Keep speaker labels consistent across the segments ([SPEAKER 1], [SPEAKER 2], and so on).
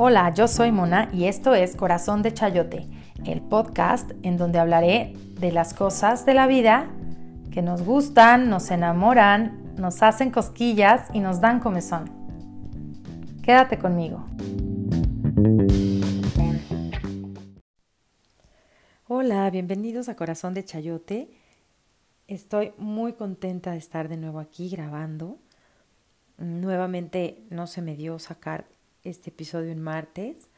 [SPEAKER 1] Hola, yo soy Mona y esto es Corazón de Chayote, el podcast en donde hablaré de las cosas de la vida que nos gustan, nos enamoran, nos hacen cosquillas y nos dan comezón. Quédate conmigo. Hola, bienvenidos a Corazón de Chayote. Estoy muy contenta de estar de nuevo aquí grabando. Nuevamente no se me dio sacar este episodio en martes.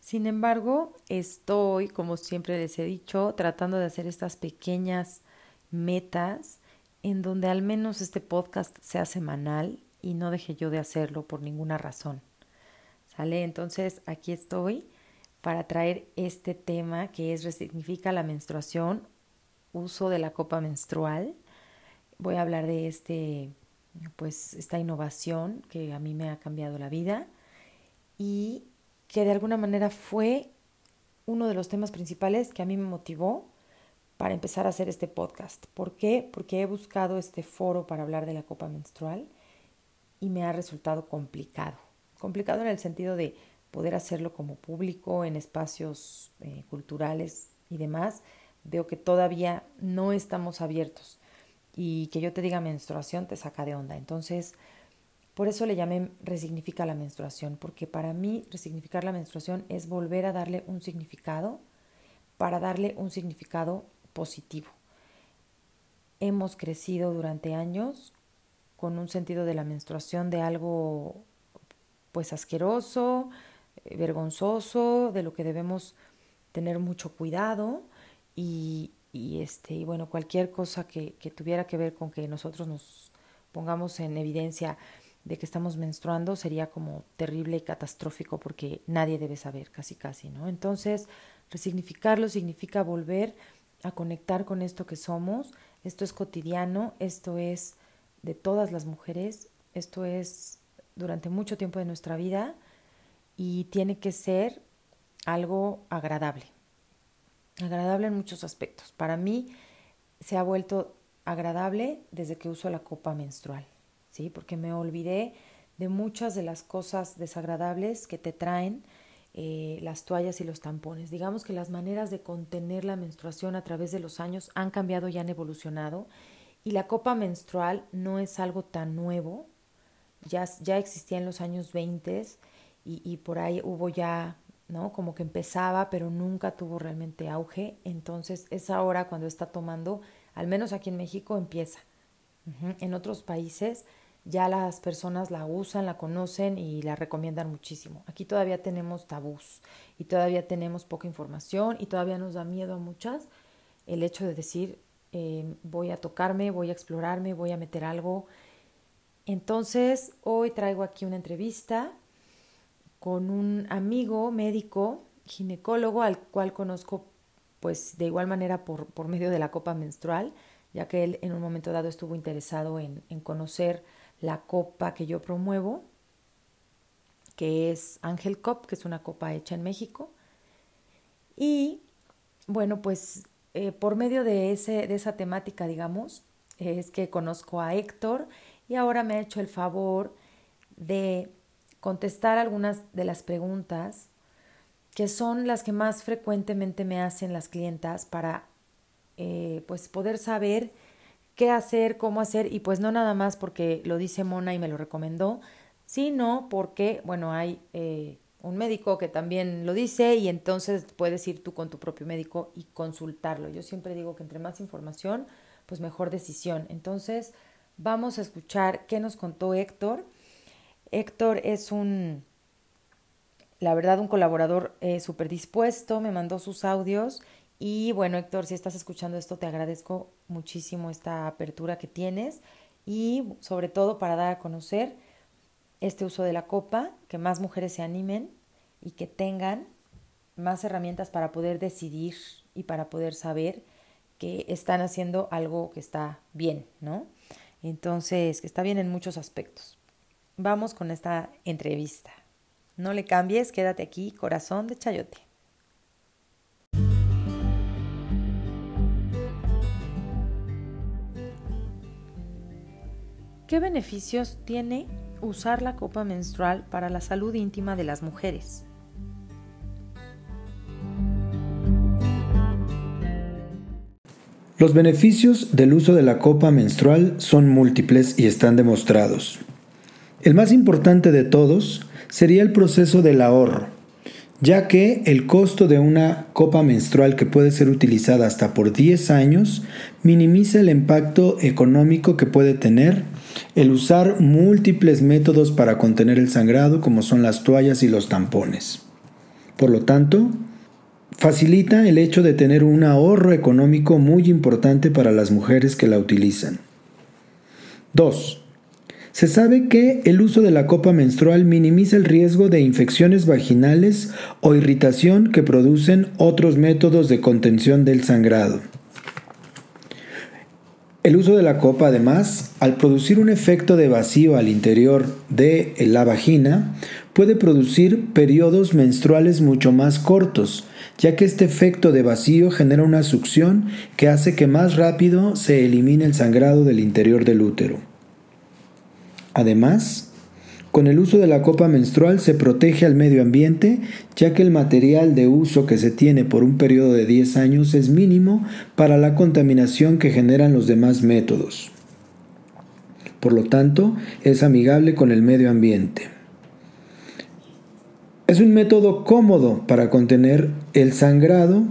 [SPEAKER 1] Sin embargo, estoy, como siempre les he dicho, tratando de hacer estas pequeñas metas en donde al menos este podcast sea semanal y no deje yo de hacerlo por ninguna razón. ¿Sale? Entonces aquí estoy para traer este tema que es resignifica la menstruación, uso de la copa menstrual. Voy a hablar de este pues esta innovación que a mí me ha cambiado la vida y que de alguna manera fue uno de los temas principales que a mí me motivó para empezar a hacer este podcast. ¿Por qué? Porque he buscado este foro para hablar de la copa menstrual y me ha resultado complicado. Complicado en el sentido de poder hacerlo como público en espacios eh, culturales y demás. Veo que todavía no estamos abiertos y que yo te diga menstruación te saca de onda. Entonces, por eso le llamé resignifica la menstruación, porque para mí resignificar la menstruación es volver a darle un significado para darle un significado positivo. Hemos crecido durante años con un sentido de la menstruación de algo pues asqueroso, eh, vergonzoso, de lo que debemos tener mucho cuidado y, este y bueno cualquier cosa que tuviera que ver con que nosotros nos pongamos en evidencia de que estamos menstruando sería como terrible y catastrófico porque nadie debe saber, casi casi, ¿no? Entonces, resignificarlo significa volver a conectar con esto que somos, esto es cotidiano, esto es de todas las mujeres, esto es durante mucho tiempo de nuestra vida y tiene que ser algo agradable, agradable en muchos aspectos. Para mí se ha vuelto agradable desde que uso la copa menstrual. ¿Sí? Porque me olvidé de muchas de las cosas desagradables que te traen eh, las toallas y los tampones. Digamos que las maneras de contener la menstruación a través de los años han cambiado y han evolucionado y la copa menstrual no es algo tan nuevo, ya, ya existía en los años 20 y, y por ahí hubo ya, ¿no? Como que empezaba, pero nunca tuvo realmente auge, entonces es ahora cuando está tomando, al menos aquí en México empieza. En otros países ya las personas la usan, la conocen y la recomiendan muchísimo. Aquí todavía tenemos tabús y todavía tenemos poca información y todavía nos da miedo a muchas el hecho de decir em, voy a tocarme, voy a explorarme, voy a meter algo. Entonces, hoy traigo aquí una entrevista con un amigo médico, ginecólogo, al cual conozco pues de igual manera por, por medio de la copa menstrual, ya que él en un momento dado estuvo interesado en, en conocer la copa que yo promuevo, que es Ángel Cop, que es una copa hecha en México. Y bueno, pues eh, por medio de, ese, de esa temática, digamos, es que conozco a Héctor y ahora me ha hecho el favor de contestar algunas de las preguntas que son las que más frecuentemente me hacen las clientas para eh, pues poder saber qué hacer, cómo hacer, y pues no nada más porque lo dice Mona y me lo recomendó, sino porque, bueno, hay eh, un médico que también lo dice y entonces puedes ir tú con tu propio médico y consultarlo. Yo siempre digo que entre más información, pues mejor decisión. Entonces, vamos a escuchar qué nos contó Héctor. Héctor es un, la verdad, un colaborador eh, súper dispuesto, me mandó sus audios y bueno, Héctor, si estás escuchando esto, te agradezco muchísimo esta apertura que tienes y sobre todo para dar a conocer este uso de la copa, que más mujeres se animen y que tengan más herramientas para poder decidir y para poder saber que están haciendo algo que está bien, ¿no? Entonces, que está bien en muchos aspectos. Vamos con esta entrevista. No le cambies, quédate aquí, corazón de chayote. ¿Qué beneficios tiene usar la copa menstrual para la salud íntima de las mujeres?
[SPEAKER 2] Los beneficios del uso de la copa menstrual son múltiples y están demostrados. El más importante de todos sería el proceso del ahorro, ya que el costo de una copa menstrual que puede ser utilizada hasta por 10 años minimiza el impacto económico que puede tener el usar múltiples métodos para contener el sangrado como son las toallas y los tampones. Por lo tanto, facilita el hecho de tener un ahorro económico muy importante para las mujeres que la utilizan. 2. Se sabe que el uso de la copa menstrual minimiza el riesgo de infecciones vaginales o irritación que producen otros métodos de contención del sangrado. El uso de la copa, además, al producir un efecto de vacío al interior de la vagina, puede producir periodos menstruales mucho más cortos, ya que este efecto de vacío genera una succión que hace que más rápido se elimine el sangrado del interior del útero. Además, con el uso de la copa menstrual se protege al medio ambiente, ya que el material de uso que se tiene por un periodo de 10 años es mínimo para la contaminación que generan los demás métodos. Por lo tanto, es amigable con el medio ambiente. Es un método cómodo para contener el sangrado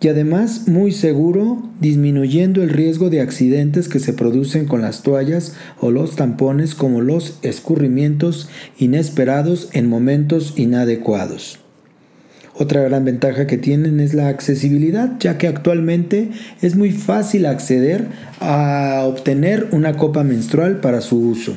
[SPEAKER 2] y además muy seguro, disminuyendo el riesgo de accidentes que se producen con las toallas o los tampones como los escurrimientos inesperados en momentos inadecuados. Otra gran ventaja que tienen es la accesibilidad, ya que actualmente es muy fácil acceder a obtener una copa menstrual para su uso.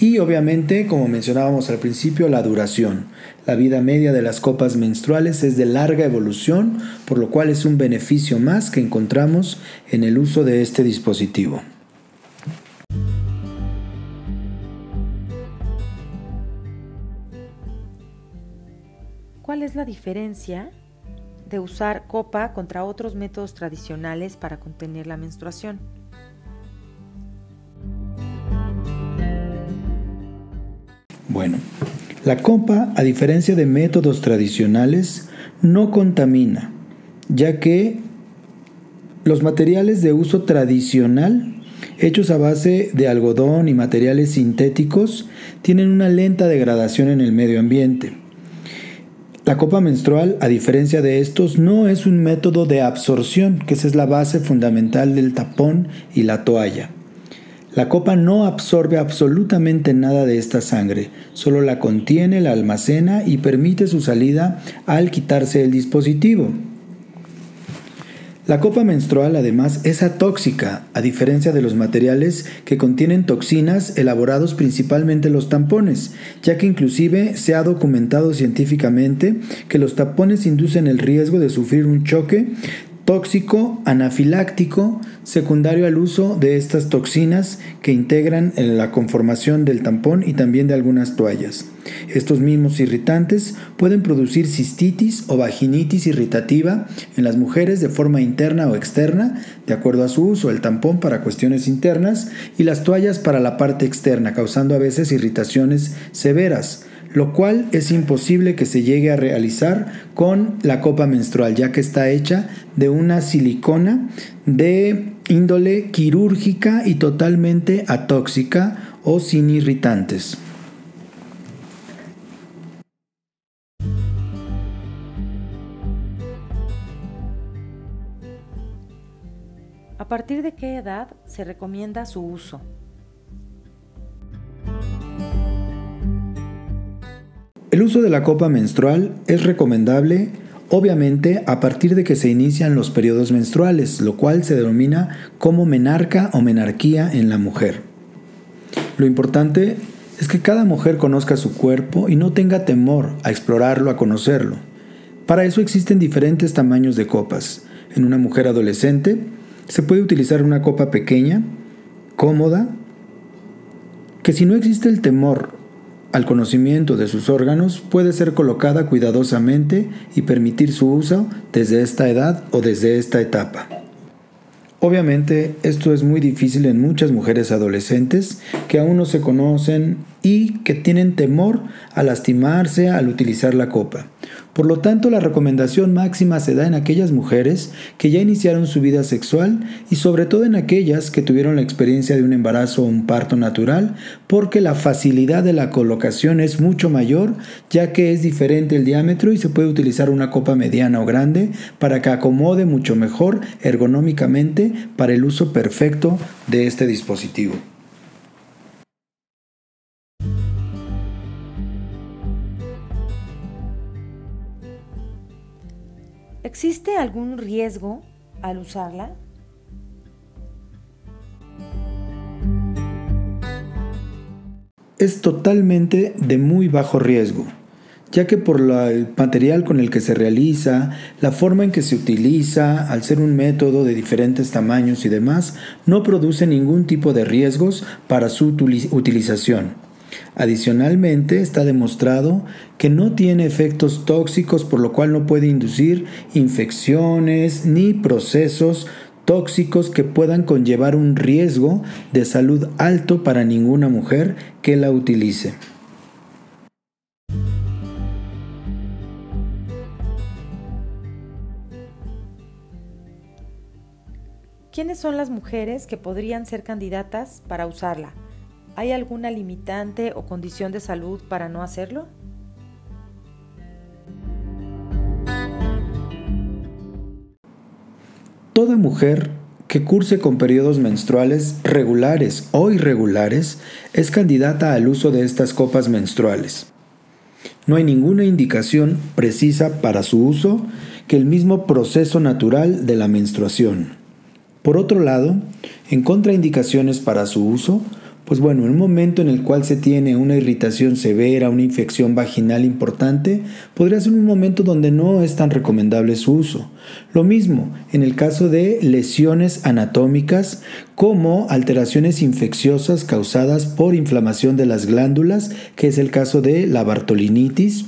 [SPEAKER 2] Y obviamente, como mencionábamos al principio, la duración. La vida media de las copas menstruales es de larga evolución, por lo cual es un beneficio más que encontramos en el uso de este dispositivo.
[SPEAKER 1] ¿Cuál es la diferencia de usar copa contra otros métodos tradicionales para contener la menstruación?
[SPEAKER 2] La copa, a diferencia de métodos tradicionales, no contamina, ya que los materiales de uso tradicional, hechos a base de algodón y materiales sintéticos, tienen una lenta degradación en el medio ambiente. La copa menstrual, a diferencia de estos, no es un método de absorción, que esa es la base fundamental del tapón y la toalla. La copa no absorbe absolutamente nada de esta sangre, solo la contiene, la almacena y permite su salida al quitarse el dispositivo. La copa menstrual además es atóxica, a diferencia de los materiales que contienen toxinas elaborados principalmente los tampones, ya que inclusive se ha documentado científicamente que los tapones inducen el riesgo de sufrir un choque tóxico anafiláctico secundario al uso de estas toxinas que integran en la conformación del tampón y también de algunas toallas. Estos mismos irritantes pueden producir cistitis o vaginitis irritativa en las mujeres de forma interna o externa, de acuerdo a su uso, el tampón para cuestiones internas y las toallas para la parte externa, causando a veces irritaciones severas lo cual es imposible que se llegue a realizar con la copa menstrual, ya que está hecha de una silicona de índole quirúrgica y totalmente atóxica o sin irritantes.
[SPEAKER 1] ¿A partir de qué edad se recomienda su uso?
[SPEAKER 2] El uso de la copa menstrual es recomendable obviamente a partir de que se inician los periodos menstruales, lo cual se denomina como menarca o menarquía en la mujer. Lo importante es que cada mujer conozca su cuerpo y no tenga temor a explorarlo, a conocerlo. Para eso existen diferentes tamaños de copas. En una mujer adolescente se puede utilizar una copa pequeña, cómoda, que si no existe el temor al conocimiento de sus órganos puede ser colocada cuidadosamente y permitir su uso desde esta edad o desde esta etapa. Obviamente esto es muy difícil en muchas mujeres adolescentes que aún no se conocen y que tienen temor a lastimarse al utilizar la copa. Por lo tanto, la recomendación máxima se da en aquellas mujeres que ya iniciaron su vida sexual y sobre todo en aquellas que tuvieron la experiencia de un embarazo o un parto natural, porque la facilidad de la colocación es mucho mayor, ya que es diferente el diámetro y se puede utilizar una copa mediana o grande para que acomode mucho mejor ergonómicamente para el uso perfecto de este dispositivo.
[SPEAKER 1] ¿Existe algún riesgo al usarla?
[SPEAKER 2] Es totalmente de muy bajo riesgo, ya que por el material con el que se realiza, la forma en que se utiliza, al ser un método de diferentes tamaños y demás, no produce ningún tipo de riesgos para su utilización. Adicionalmente, está demostrado que no tiene efectos tóxicos, por lo cual no puede inducir infecciones ni procesos tóxicos que puedan conllevar un riesgo de salud alto para ninguna mujer que la utilice.
[SPEAKER 1] ¿Quiénes son las mujeres que podrían ser candidatas para usarla? ¿Hay alguna limitante o condición de salud para no hacerlo?
[SPEAKER 2] Toda mujer que curse con periodos menstruales regulares o irregulares es candidata al uso de estas copas menstruales. No hay ninguna indicación precisa para su uso que el mismo proceso natural de la menstruación. Por otro lado, en contraindicaciones para su uso, pues bueno, en un momento en el cual se tiene una irritación severa, una infección vaginal importante, podría ser un momento donde no es tan recomendable su uso. Lo mismo en el caso de lesiones anatómicas como alteraciones infecciosas causadas por inflamación de las glándulas, que es el caso de la bartolinitis,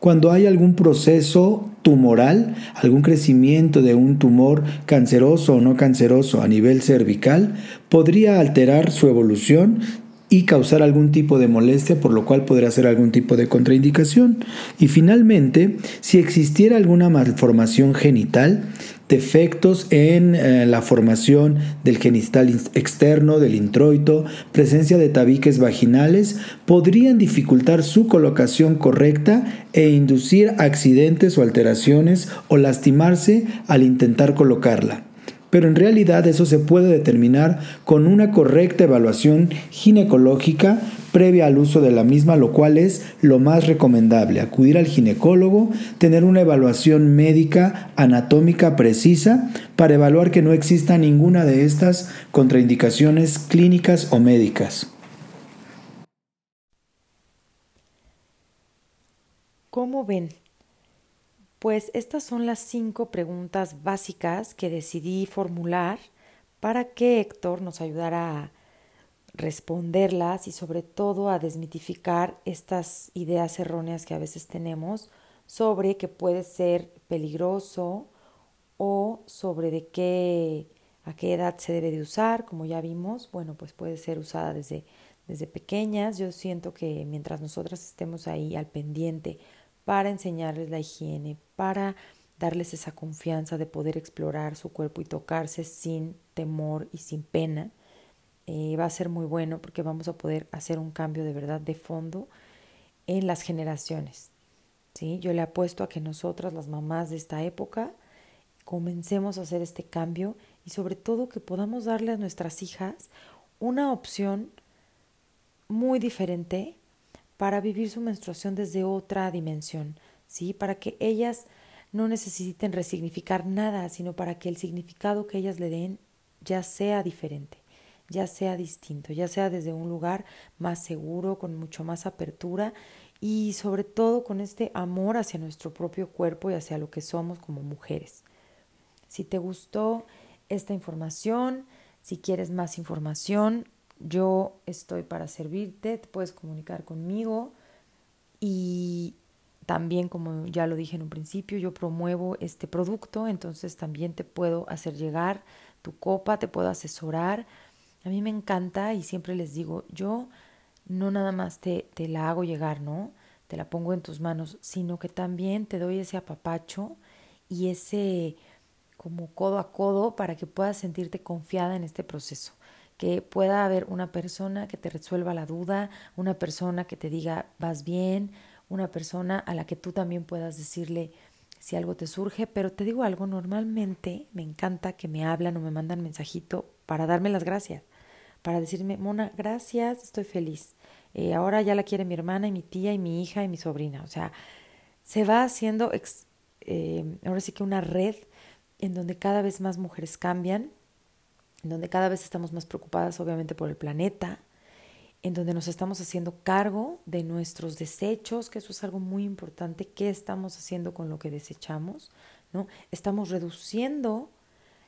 [SPEAKER 2] cuando hay algún proceso tumoral, algún crecimiento de un tumor canceroso o no canceroso a nivel cervical, podría alterar su evolución y causar algún tipo de molestia, por lo cual podría ser algún tipo de contraindicación. Y finalmente, si existiera alguna malformación genital, defectos en eh, la formación del genital externo, del introito, presencia de tabiques vaginales, podrían dificultar su colocación correcta e inducir accidentes o alteraciones o lastimarse al intentar colocarla pero en realidad eso se puede determinar con una correcta evaluación ginecológica previa al uso de la misma, lo cual es lo más recomendable, acudir al ginecólogo, tener una evaluación médica anatómica precisa para evaluar que no exista ninguna de estas contraindicaciones clínicas o médicas.
[SPEAKER 1] ¿Cómo ven? Pues estas son las cinco preguntas básicas que decidí formular para que Héctor nos ayudara a responderlas y sobre todo a desmitificar estas ideas erróneas que a veces tenemos sobre que puede ser peligroso o sobre de qué a qué edad se debe de usar, como ya vimos, bueno, pues puede ser usada desde desde pequeñas. Yo siento que mientras nosotras estemos ahí al pendiente para enseñarles la higiene, para darles esa confianza de poder explorar su cuerpo y tocarse sin temor y sin pena. Eh, va a ser muy bueno porque vamos a poder hacer un cambio de verdad de fondo en las generaciones. ¿sí? Yo le apuesto a que nosotras, las mamás de esta época, comencemos a hacer este cambio y sobre todo que podamos darle a nuestras hijas una opción muy diferente para vivir su menstruación desde otra dimensión, ¿sí? Para que ellas no necesiten resignificar nada, sino para que el significado que ellas le den ya sea diferente, ya sea distinto, ya sea desde un lugar más seguro, con mucho más apertura y sobre todo con este amor hacia nuestro propio cuerpo y hacia lo que somos como mujeres. Si te gustó esta información, si quieres más información, yo estoy para servirte, te puedes comunicar conmigo y también, como ya lo dije en un principio, yo promuevo este producto, entonces también te puedo hacer llegar tu copa, te puedo asesorar. A mí me encanta y siempre les digo, yo no nada más te, te la hago llegar, ¿no? Te la pongo en tus manos, sino que también te doy ese apapacho y ese como codo a codo para que puedas sentirte confiada en este proceso que pueda haber una persona que te resuelva la duda, una persona que te diga vas bien, una persona a la que tú también puedas decirle si algo te surge, pero te digo algo, normalmente me encanta que me hablan o me mandan mensajito para darme las gracias, para decirme, Mona, gracias, estoy feliz. Eh, ahora ya la quiere mi hermana y mi tía y mi hija y mi sobrina. O sea, se va haciendo, eh, ahora sí que una red en donde cada vez más mujeres cambian en donde cada vez estamos más preocupadas obviamente por el planeta, en donde nos estamos haciendo cargo de nuestros desechos, que eso es algo muy importante, qué estamos haciendo con lo que desechamos, ¿no? Estamos reduciendo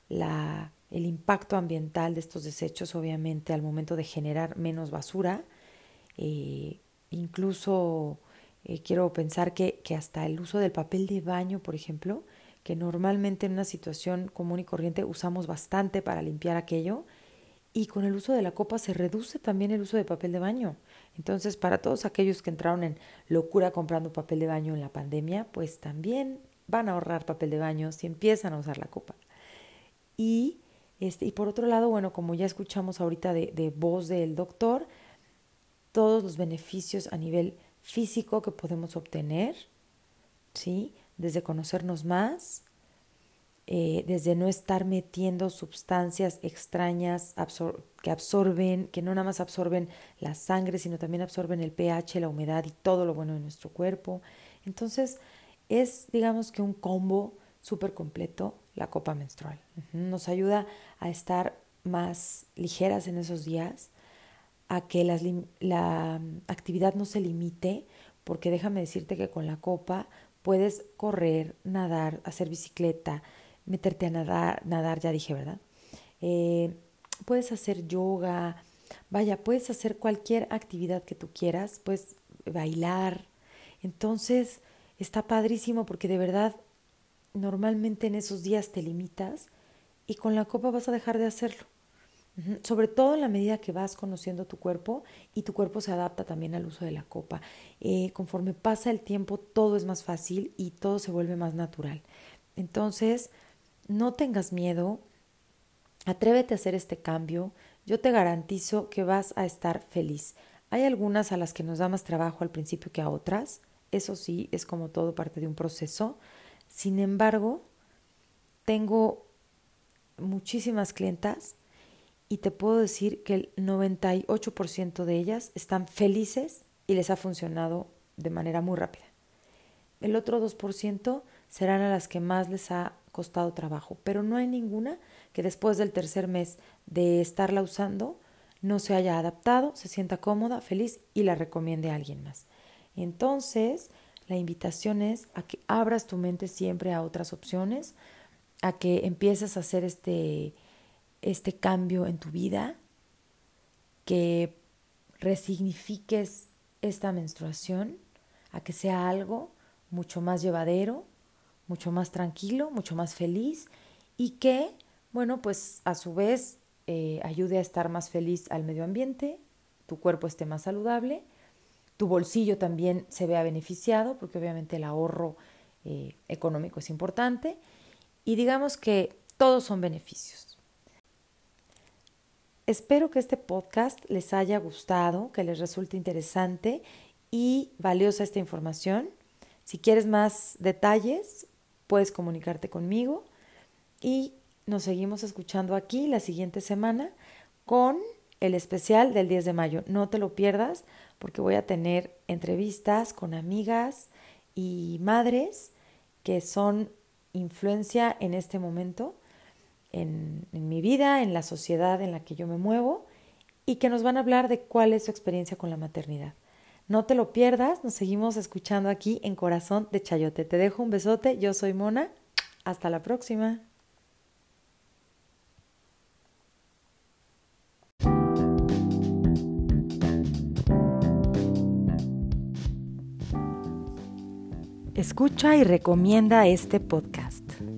[SPEAKER 1] la, el impacto ambiental de estos desechos, obviamente, al momento de generar menos basura. Eh, incluso eh, quiero pensar que, que hasta el uso del papel de baño, por ejemplo, que normalmente en una situación común y corriente usamos bastante para limpiar aquello, y con el uso de la copa se reduce también el uso de papel de baño. Entonces, para todos aquellos que entraron en locura comprando papel de baño en la pandemia, pues también van a ahorrar papel de baño si empiezan a usar la copa. Y, este, y por otro lado, bueno, como ya escuchamos ahorita de, de voz del doctor, todos los beneficios a nivel físico que podemos obtener, ¿sí? Desde conocernos más, eh, desde no estar metiendo sustancias extrañas que absorben, que no nada más absorben la sangre, sino también absorben el pH, la humedad y todo lo bueno de nuestro cuerpo. Entonces, es digamos que un combo súper completo la copa menstrual. Nos ayuda a estar más ligeras en esos días, a que la actividad no se limite, porque déjame decirte que con la copa Puedes correr, nadar, hacer bicicleta, meterte a nadar, nadar ya dije, ¿verdad? Eh, puedes hacer yoga, vaya, puedes hacer cualquier actividad que tú quieras, puedes bailar. Entonces, está padrísimo porque de verdad, normalmente en esos días te limitas y con la copa vas a dejar de hacerlo. Sobre todo en la medida que vas conociendo tu cuerpo y tu cuerpo se adapta también al uso de la copa. Eh, conforme pasa el tiempo, todo es más fácil y todo se vuelve más natural. Entonces, no tengas miedo, atrévete a hacer este cambio. Yo te garantizo que vas a estar feliz. Hay algunas a las que nos da más trabajo al principio que a otras. Eso sí, es como todo parte de un proceso. Sin embargo, tengo muchísimas clientas y te puedo decir que el 98% de ellas están felices y les ha funcionado de manera muy rápida. El otro 2% serán a las que más les ha costado trabajo, pero no hay ninguna que después del tercer mes de estarla usando no se haya adaptado, se sienta cómoda, feliz y la recomiende a alguien más. Entonces, la invitación es a que abras tu mente siempre a otras opciones, a que empieces a hacer este este cambio en tu vida, que resignifiques esta menstruación a que sea algo mucho más llevadero, mucho más tranquilo, mucho más feliz y que, bueno, pues a su vez eh, ayude a estar más feliz al medio ambiente, tu cuerpo esté más saludable, tu bolsillo también se vea beneficiado, porque obviamente el ahorro eh, económico es importante, y digamos que todos son beneficios. Espero que este podcast les haya gustado, que les resulte interesante y valiosa esta información. Si quieres más detalles, puedes comunicarte conmigo y nos seguimos escuchando aquí la siguiente semana con el especial del 10 de mayo. No te lo pierdas porque voy a tener entrevistas con amigas y madres que son influencia en este momento en, mi vida, en la sociedad en la que yo me muevo y que nos van a hablar de cuál es su experiencia con la maternidad. No te lo pierdas, nos seguimos escuchando aquí en Corazón de Chayote. Te dejo un besote, yo soy Mona, hasta la próxima. Escucha y recomienda este podcast.